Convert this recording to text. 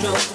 so